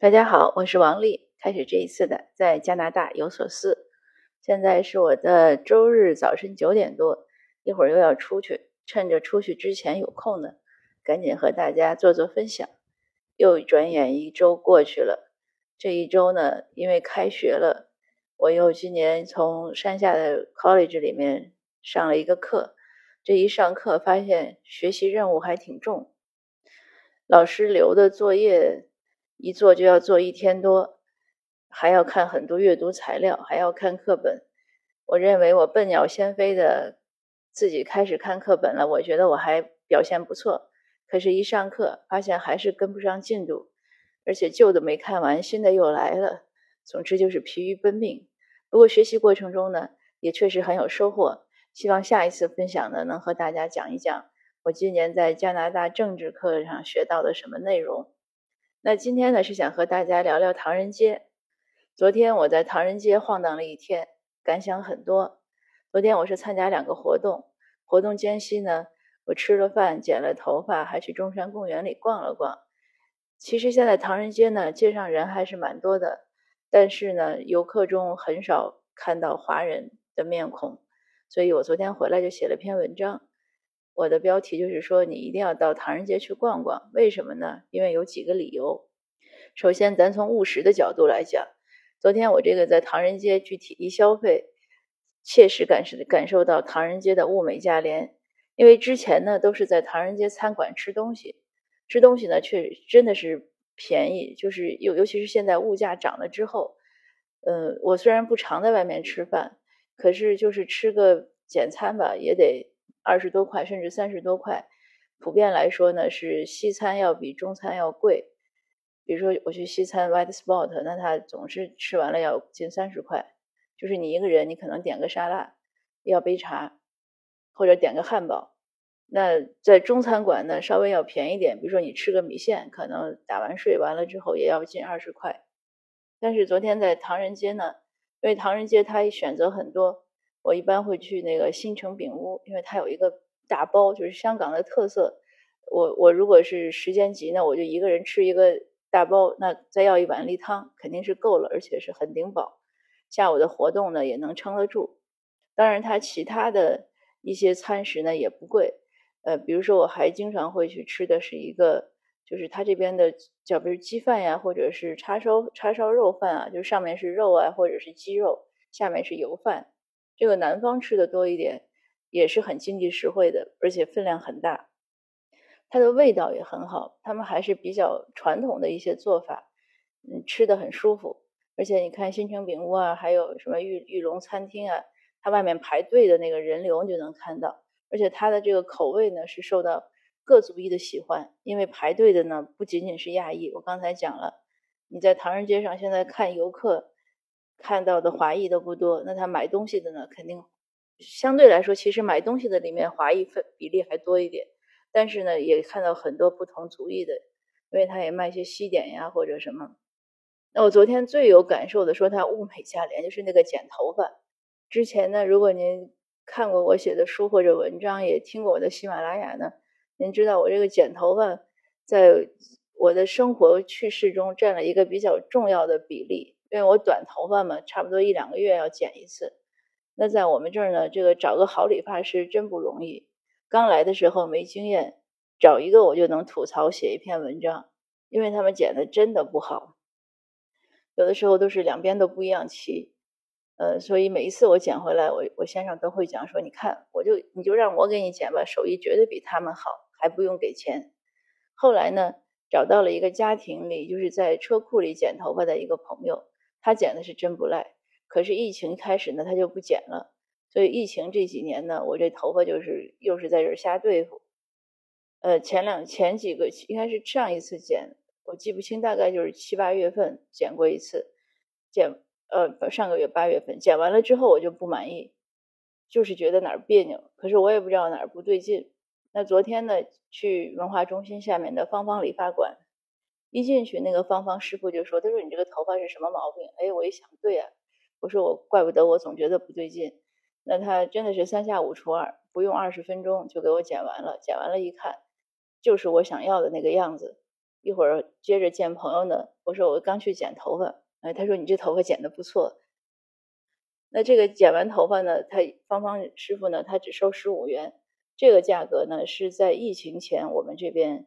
大家好，我是王丽。开始这一次的在加拿大有所思。现在是我的周日早晨九点多，一会儿又要出去，趁着出去之前有空呢，赶紧和大家做做分享。又转眼一周过去了，这一周呢，因为开学了，我又今年从山下的 college 里面上了一个课。这一上课发现学习任务还挺重，老师留的作业一做就要做一天多，还要看很多阅读材料，还要看课本。我认为我笨鸟先飞的自己开始看课本了，我觉得我还表现不错。可是，一上课发现还是跟不上进度，而且旧的没看完，新的又来了。总之就是疲于奔命。不过学习过程中呢，也确实很有收获。希望下一次分享呢，能和大家讲一讲我今年在加拿大政治课上学到的什么内容。那今天呢，是想和大家聊聊唐人街。昨天我在唐人街晃荡了一天，感想很多。昨天我是参加两个活动，活动间隙呢，我吃了饭，剪了头发，还去中山公园里逛了逛。其实现在唐人街呢，街上人还是蛮多的，但是呢，游客中很少看到华人的面孔。所以我昨天回来就写了篇文章，我的标题就是说你一定要到唐人街去逛逛，为什么呢？因为有几个理由。首先，咱从务实的角度来讲，昨天我这个在唐人街具体一消费，切实感受感受到唐人街的物美价廉。因为之前呢都是在唐人街餐馆吃东西，吃东西呢确实真的是便宜，就是尤尤其是现在物价涨了之后，呃，我虽然不常在外面吃饭。可是就是吃个简餐吧，也得二十多块，甚至三十多块。普遍来说呢，是西餐要比中餐要贵。比如说我去西餐 White Spot，那他总是吃完了要近三十块。就是你一个人，你可能点个沙拉，要杯茶，或者点个汉堡。那在中餐馆呢，稍微要便宜点。比如说你吃个米线，可能打完税完了之后也要近二十块。但是昨天在唐人街呢。因为唐人街它选择很多，我一般会去那个新城饼屋，因为它有一个大包，就是香港的特色。我我如果是时间急呢，我就一个人吃一个大包，那再要一碗例汤肯定是够了，而且是很顶饱。下午的活动呢也能撑得住。当然，它其他的一些餐食呢也不贵，呃，比如说我还经常会去吃的是一个。就是他这边的叫比如鸡饭呀，或者是叉烧叉烧肉饭啊，就是上面是肉啊，或者是鸡肉，下面是油饭。这个南方吃的多一点，也是很经济实惠的，而且分量很大。它的味道也很好，他们还是比较传统的一些做法，嗯，吃的很舒服。而且你看新城饼屋啊，还有什么玉玉龙餐厅啊，它外面排队的那个人流你就能看到，而且它的这个口味呢是受到。各族裔的喜欢，因为排队的呢不仅仅是亚裔。我刚才讲了，你在唐人街上现在看游客看到的华裔都不多，那他买东西的呢，肯定相对来说，其实买东西的里面华裔分比例还多一点。但是呢，也看到很多不同族裔的，因为他也卖一些西点呀或者什么。那我昨天最有感受的说他物美价廉，就是那个剪头发。之前呢，如果您看过我写的书或者文章，也听过我的喜马拉雅呢。您知道我这个剪头发，在我的生活趣事中占了一个比较重要的比例，因为我短头发嘛，差不多一两个月要剪一次。那在我们这儿呢，这个找个好理发师真不容易。刚来的时候没经验，找一个我就能吐槽写一篇文章，因为他们剪的真的不好，有的时候都是两边都不一样齐。呃，所以每一次我剪回来，我我先生都会讲说，你看，我就你就让我给你剪吧，手艺绝对比他们好。还不用给钱。后来呢，找到了一个家庭里，就是在车库里剪头发的一个朋友，他剪的是真不赖。可是疫情开始呢，他就不剪了。所以疫情这几年呢，我这头发就是又是在这瞎对付。呃，前两前几个应该是上一次剪，我记不清，大概就是七八月份剪过一次。剪呃上个月八月份剪完了之后，我就不满意，就是觉得哪儿别扭。可是我也不知道哪儿不对劲。那昨天呢，去文化中心下面的芳芳理发馆，一进去，那个芳芳师傅就说：“他说你这个头发是什么毛病？”哎，我一想，对呀，我说我怪不得我总觉得不对劲。那他真的是三下五除二，不用二十分钟就给我剪完了。剪完了，一看就是我想要的那个样子。一会儿接着见朋友呢，我说我刚去剪头发，哎，他说你这头发剪的不错。那这个剪完头发呢，他芳芳师傅呢，他只收十五元，这个价格呢是在疫情前我们这边，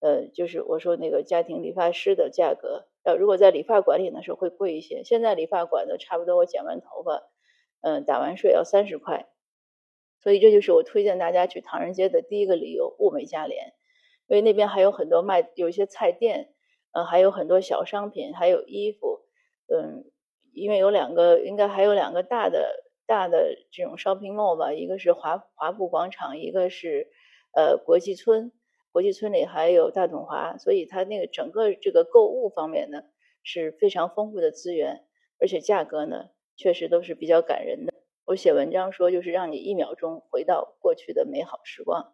呃，就是我说那个家庭理发师的价格，呃，如果在理发馆里呢是会贵一些。现在理发馆的，差不多我剪完头发，嗯，打完税要三十块，所以这就是我推荐大家去唐人街的第一个理由，物美价廉。因为那边还有很多卖，有一些菜店，呃，还有很多小商品，还有衣服，嗯，因为有两个，应该还有两个大的大的这种 shopping mall 吧，一个是华华埠广场，一个是呃国际村，国际村里还有大统华，所以它那个整个这个购物方面呢是非常丰富的资源，而且价格呢确实都是比较感人的。我写文章说，就是让你一秒钟回到过去的美好时光。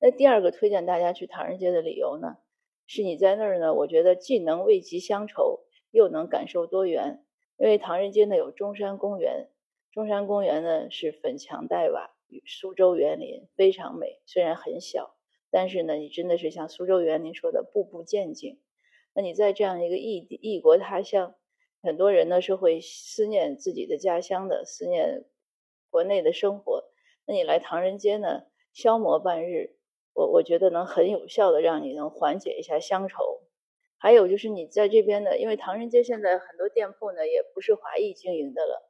那第二个推荐大家去唐人街的理由呢，是你在那儿呢，我觉得既能慰藉乡愁，又能感受多元。因为唐人街呢有中山公园，中山公园呢是粉墙黛瓦与苏州园林，非常美。虽然很小，但是呢，你真的是像苏州园林说的，步步见景。那你在这样一个异异国他乡，很多人呢是会思念自己的家乡的，思念国内的生活。那你来唐人街呢，消磨半日。我我觉得能很有效的让你能缓解一下乡愁，还有就是你在这边呢，因为唐人街现在很多店铺呢也不是华裔经营的了，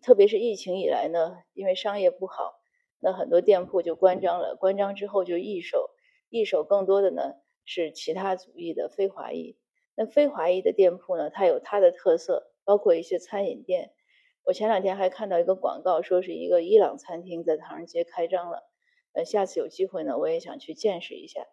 特别是疫情以来呢，因为商业不好，那很多店铺就关张了，关张之后就易手，易手更多的呢是其他族裔的非华裔，那非华裔的店铺呢，它有它的特色，包括一些餐饮店，我前两天还看到一个广告，说是一个伊朗餐厅在唐人街开张了。呃，下次有机会呢，我也想去见识一下。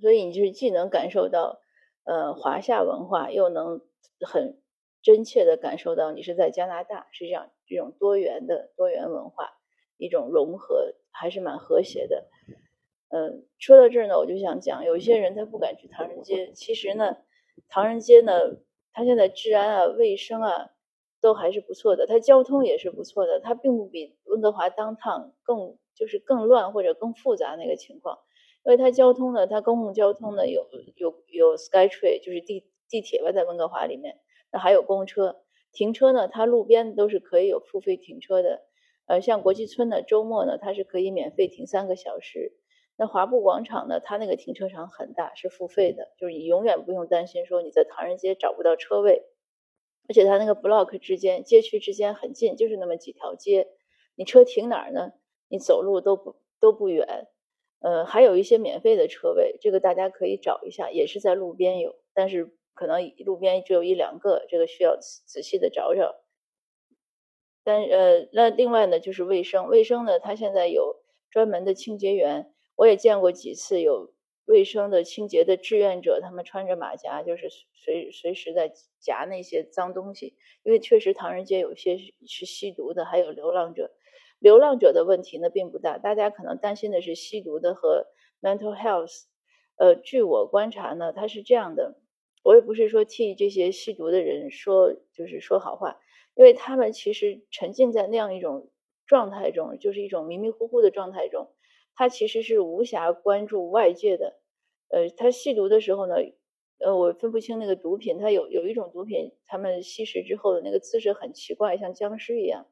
所以你就是既能感受到呃华夏文化，又能很真切的感受到你是在加拿大，实际上这种多元的多元文化一种融合还是蛮和谐的。嗯，说到这儿呢，我就想讲，有一些人他不敢去唐人街，其实呢，唐人街呢，它现在治安啊、卫生啊都还是不错的，它交通也是不错的，它并不比温哥华当趟更。就是更乱或者更复杂那个情况，因为它交通呢，它公共交通呢有有有 SkyTrain，就是地地铁吧，在温哥华里面，那还有公车，停车呢，它路边都是可以有付费停车的，呃，像国际村呢，周末呢，它是可以免费停三个小时，那华埠广场呢，它那个停车场很大，是付费的，就是你永远不用担心说你在唐人街找不到车位，而且它那个 block 之间街区之间很近，就是那么几条街，你车停哪儿呢？你走路都不都不远，呃，还有一些免费的车位，这个大家可以找一下，也是在路边有，但是可能路边只有一两个，这个需要仔细的找找。但呃，那另外呢，就是卫生，卫生呢，它现在有专门的清洁员，我也见过几次有卫生的清洁的志愿者，他们穿着马甲，就是随随时在夹那些脏东西，因为确实唐人街有些是吸毒的，还有流浪者。流浪者的问题呢并不大，大家可能担心的是吸毒的和 mental health。呃，据我观察呢，他是这样的，我也不是说替这些吸毒的人说，就是说好话，因为他们其实沉浸在那样一种状态中，就是一种迷迷糊糊的状态中，他其实是无暇关注外界的。呃，他吸毒的时候呢，呃，我分不清那个毒品，他有有一种毒品，他们吸食之后的那个姿势很奇怪，像僵尸一样。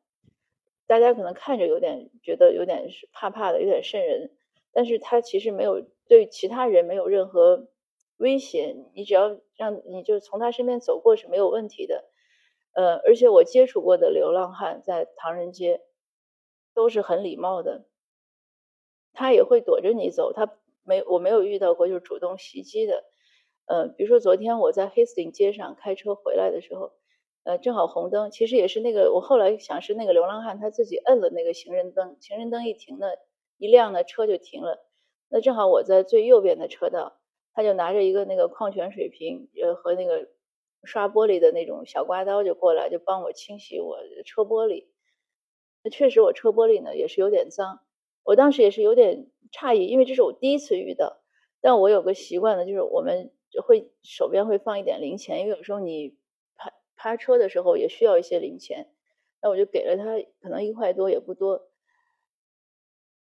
大家可能看着有点觉得有点是怕怕的，有点瘆人，但是他其实没有对其他人没有任何威胁，你只要让你就从他身边走过是没有问题的。呃，而且我接触过的流浪汉在唐人街都是很礼貌的，他也会躲着你走，他没我没有遇到过就是主动袭击的。呃，比如说昨天我在 Hasting 街上开车回来的时候。呃，正好红灯，其实也是那个，我后来想是那个流浪汉他自己摁了那个行人灯，行人灯一停呢，一亮呢，车就停了。那正好我在最右边的车道，他就拿着一个那个矿泉水瓶，呃，和那个刷玻璃的那种小刮刀就过来，就帮我清洗我车玻璃。那确实我车玻璃呢也是有点脏，我当时也是有点诧异，因为这是我第一次遇到。但我有个习惯呢，就是我们会手边会放一点零钱，因为有时候你。趴车的时候也需要一些零钱，那我就给了他，可能一块多也不多。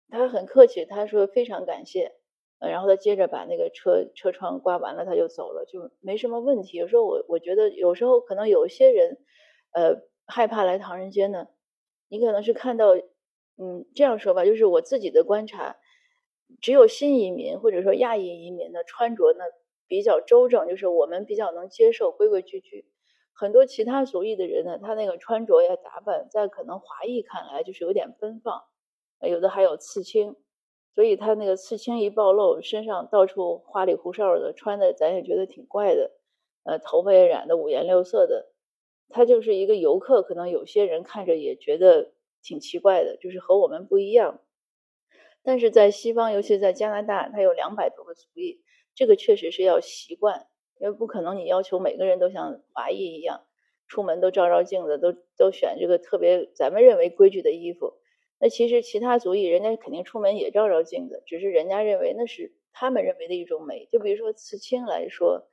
他很客气，他说非常感谢。呃，然后他接着把那个车车窗刮完了，他就走了，就没什么问题。有时候我我觉得有时候可能有些人，呃，害怕来唐人街呢，你可能是看到，嗯，这样说吧，就是我自己的观察，只有新移民或者说亚裔移民的穿着呢比较周正，就是我们比较能接受规规矩矩。很多其他族裔的人呢，他那个穿着呀打扮，在可能华裔看来就是有点奔放，有的还有刺青。所以他那个刺青一暴露，身上到处花里胡哨的，穿的咱也觉得挺怪的，呃，头发也染的五颜六色的，他就是一个游客，可能有些人看着也觉得挺奇怪的，就是和我们不一样。但是在西方，尤其在加拿大，它有两百多个族裔，这个确实是要习惯，因为不可能你要求每个人都像华裔一样，出门都照照镜子，都都选这个特别咱们认为规矩的衣服。那其实其他族裔人家肯定出门也照照镜子，只是人家认为那是他们认为的一种美。就比如说刺青来说，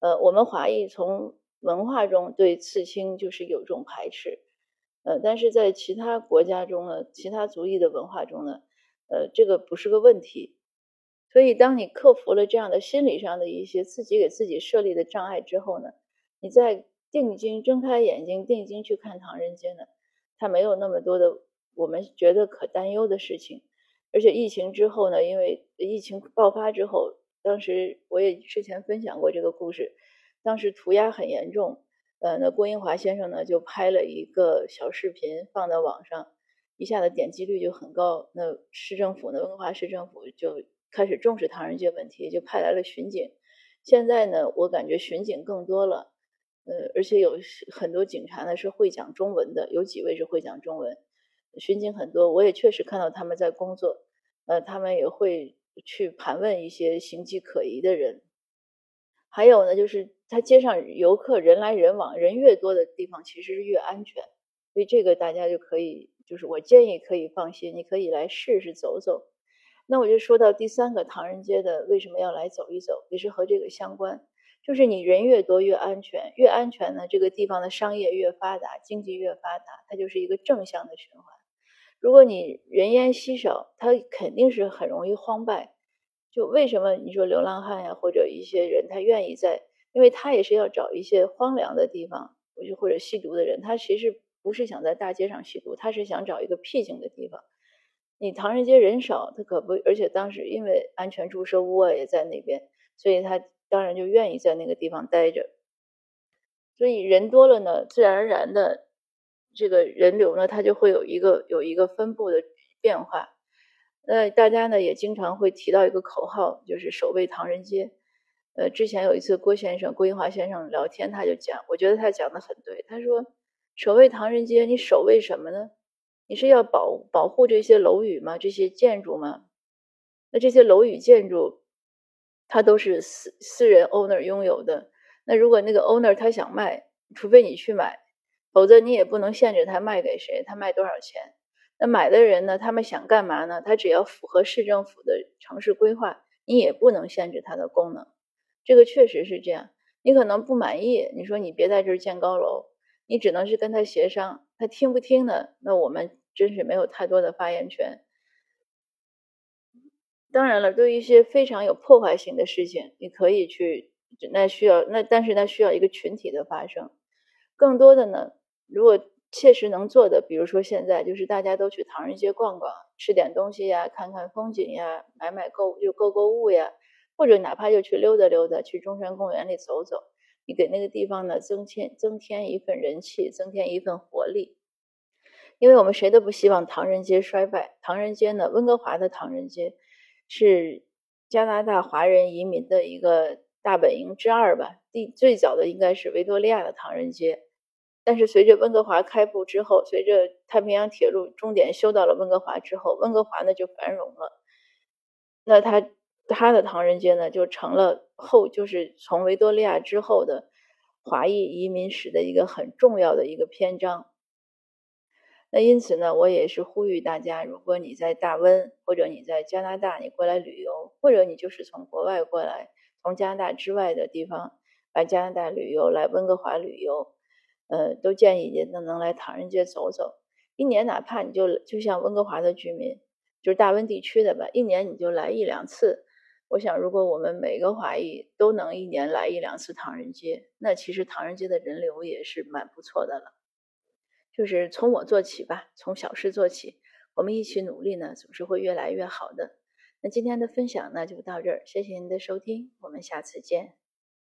呃，我们华裔从文化中对刺青就是有种排斥，呃，但是在其他国家中呢，其他族裔的文化中呢，呃，这个不是个问题。所以当你克服了这样的心理上的一些自己给自己设立的障碍之后呢，你再定睛睁开眼睛，定睛去看唐人街呢，它没有那么多的。我们觉得可担忧的事情，而且疫情之后呢，因为疫情爆发之后，当时我也之前分享过这个故事，当时涂鸦很严重，呃，那郭英华先生呢就拍了一个小视频放到网上，一下子点击率就很高，那市政府呢，温哥华市政府就开始重视唐人街问题，就派来了巡警。现在呢，我感觉巡警更多了，呃，而且有很多警察呢是会讲中文的，有几位是会讲中文。巡警很多，我也确实看到他们在工作，呃，他们也会去盘问一些形迹可疑的人。还有呢，就是他街上游客人来人往，人越多的地方其实是越安全，所以这个大家就可以，就是我建议可以放心，你可以来试试走走。那我就说到第三个唐人街的为什么要来走一走，也是和这个相关，就是你人越多越安全，越安全呢，这个地方的商业越发达，经济越发达，它就是一个正向的循环。如果你人烟稀少，它肯定是很容易荒败。就为什么你说流浪汉呀，或者一些人他愿意在，因为他也是要找一些荒凉的地方，我就或者吸毒的人，他其实不是想在大街上吸毒，他是想找一个僻静的地方。你唐人街人少，他可不，而且当时因为安全注射屋啊也在那边，所以他当然就愿意在那个地方待着。所以人多了呢，自然而然的。这个人流呢，它就会有一个有一个分布的变化。那大家呢也经常会提到一个口号，就是守卫唐人街。呃，之前有一次郭先生、郭英华先生聊天，他就讲，我觉得他讲的很对。他说，守卫唐人街，你守卫什么呢？你是要保保护这些楼宇吗？这些建筑吗？那这些楼宇建筑，它都是私私人 owner 拥有的。那如果那个 owner 他想卖，除非你去买。否则你也不能限制他卖给谁，他卖多少钱。那买的人呢？他们想干嘛呢？他只要符合市政府的城市规划，你也不能限制它的功能。这个确实是这样。你可能不满意，你说你别在这儿建高楼，你只能是跟他协商。他听不听呢？那我们真是没有太多的发言权。当然了，对于一些非常有破坏性的事情，你可以去，那需要那，但是那需要一个群体的发生。更多的呢？如果切实能做的，比如说现在就是大家都去唐人街逛逛，吃点东西呀，看看风景呀，买买购就购购物呀，或者哪怕就去溜达溜达，去中山公园里走走，你给那个地方呢增添增添一份人气，增添一份活力。因为我们谁都不希望唐人街衰败。唐人街呢，温哥华的唐人街是加拿大华人移民的一个大本营之二吧。第最早的应该是维多利亚的唐人街。但是随着温哥华开埠之后，随着太平洋铁路终点修到了温哥华之后，温哥华呢就繁荣了。那他他的唐人街呢就成了后就是从维多利亚之后的华裔移民史的一个很重要的一个篇章。那因此呢，我也是呼吁大家，如果你在大温或者你在加拿大，你过来旅游，或者你就是从国外过来，从加拿大之外的地方来加拿大旅游，来温哥华旅游。呃，都建议您能能来唐人街走走，一年哪怕你就就像温哥华的居民，就是大温地区的吧，一年你就来一两次，我想，如果我们每个华裔都能一年来一两次唐人街，那其实唐人街的人流也是蛮不错的了。就是从我做起吧，从小事做起，我们一起努力呢，总是会越来越好的。那今天的分享呢就到这儿，谢谢您的收听，我们下次见。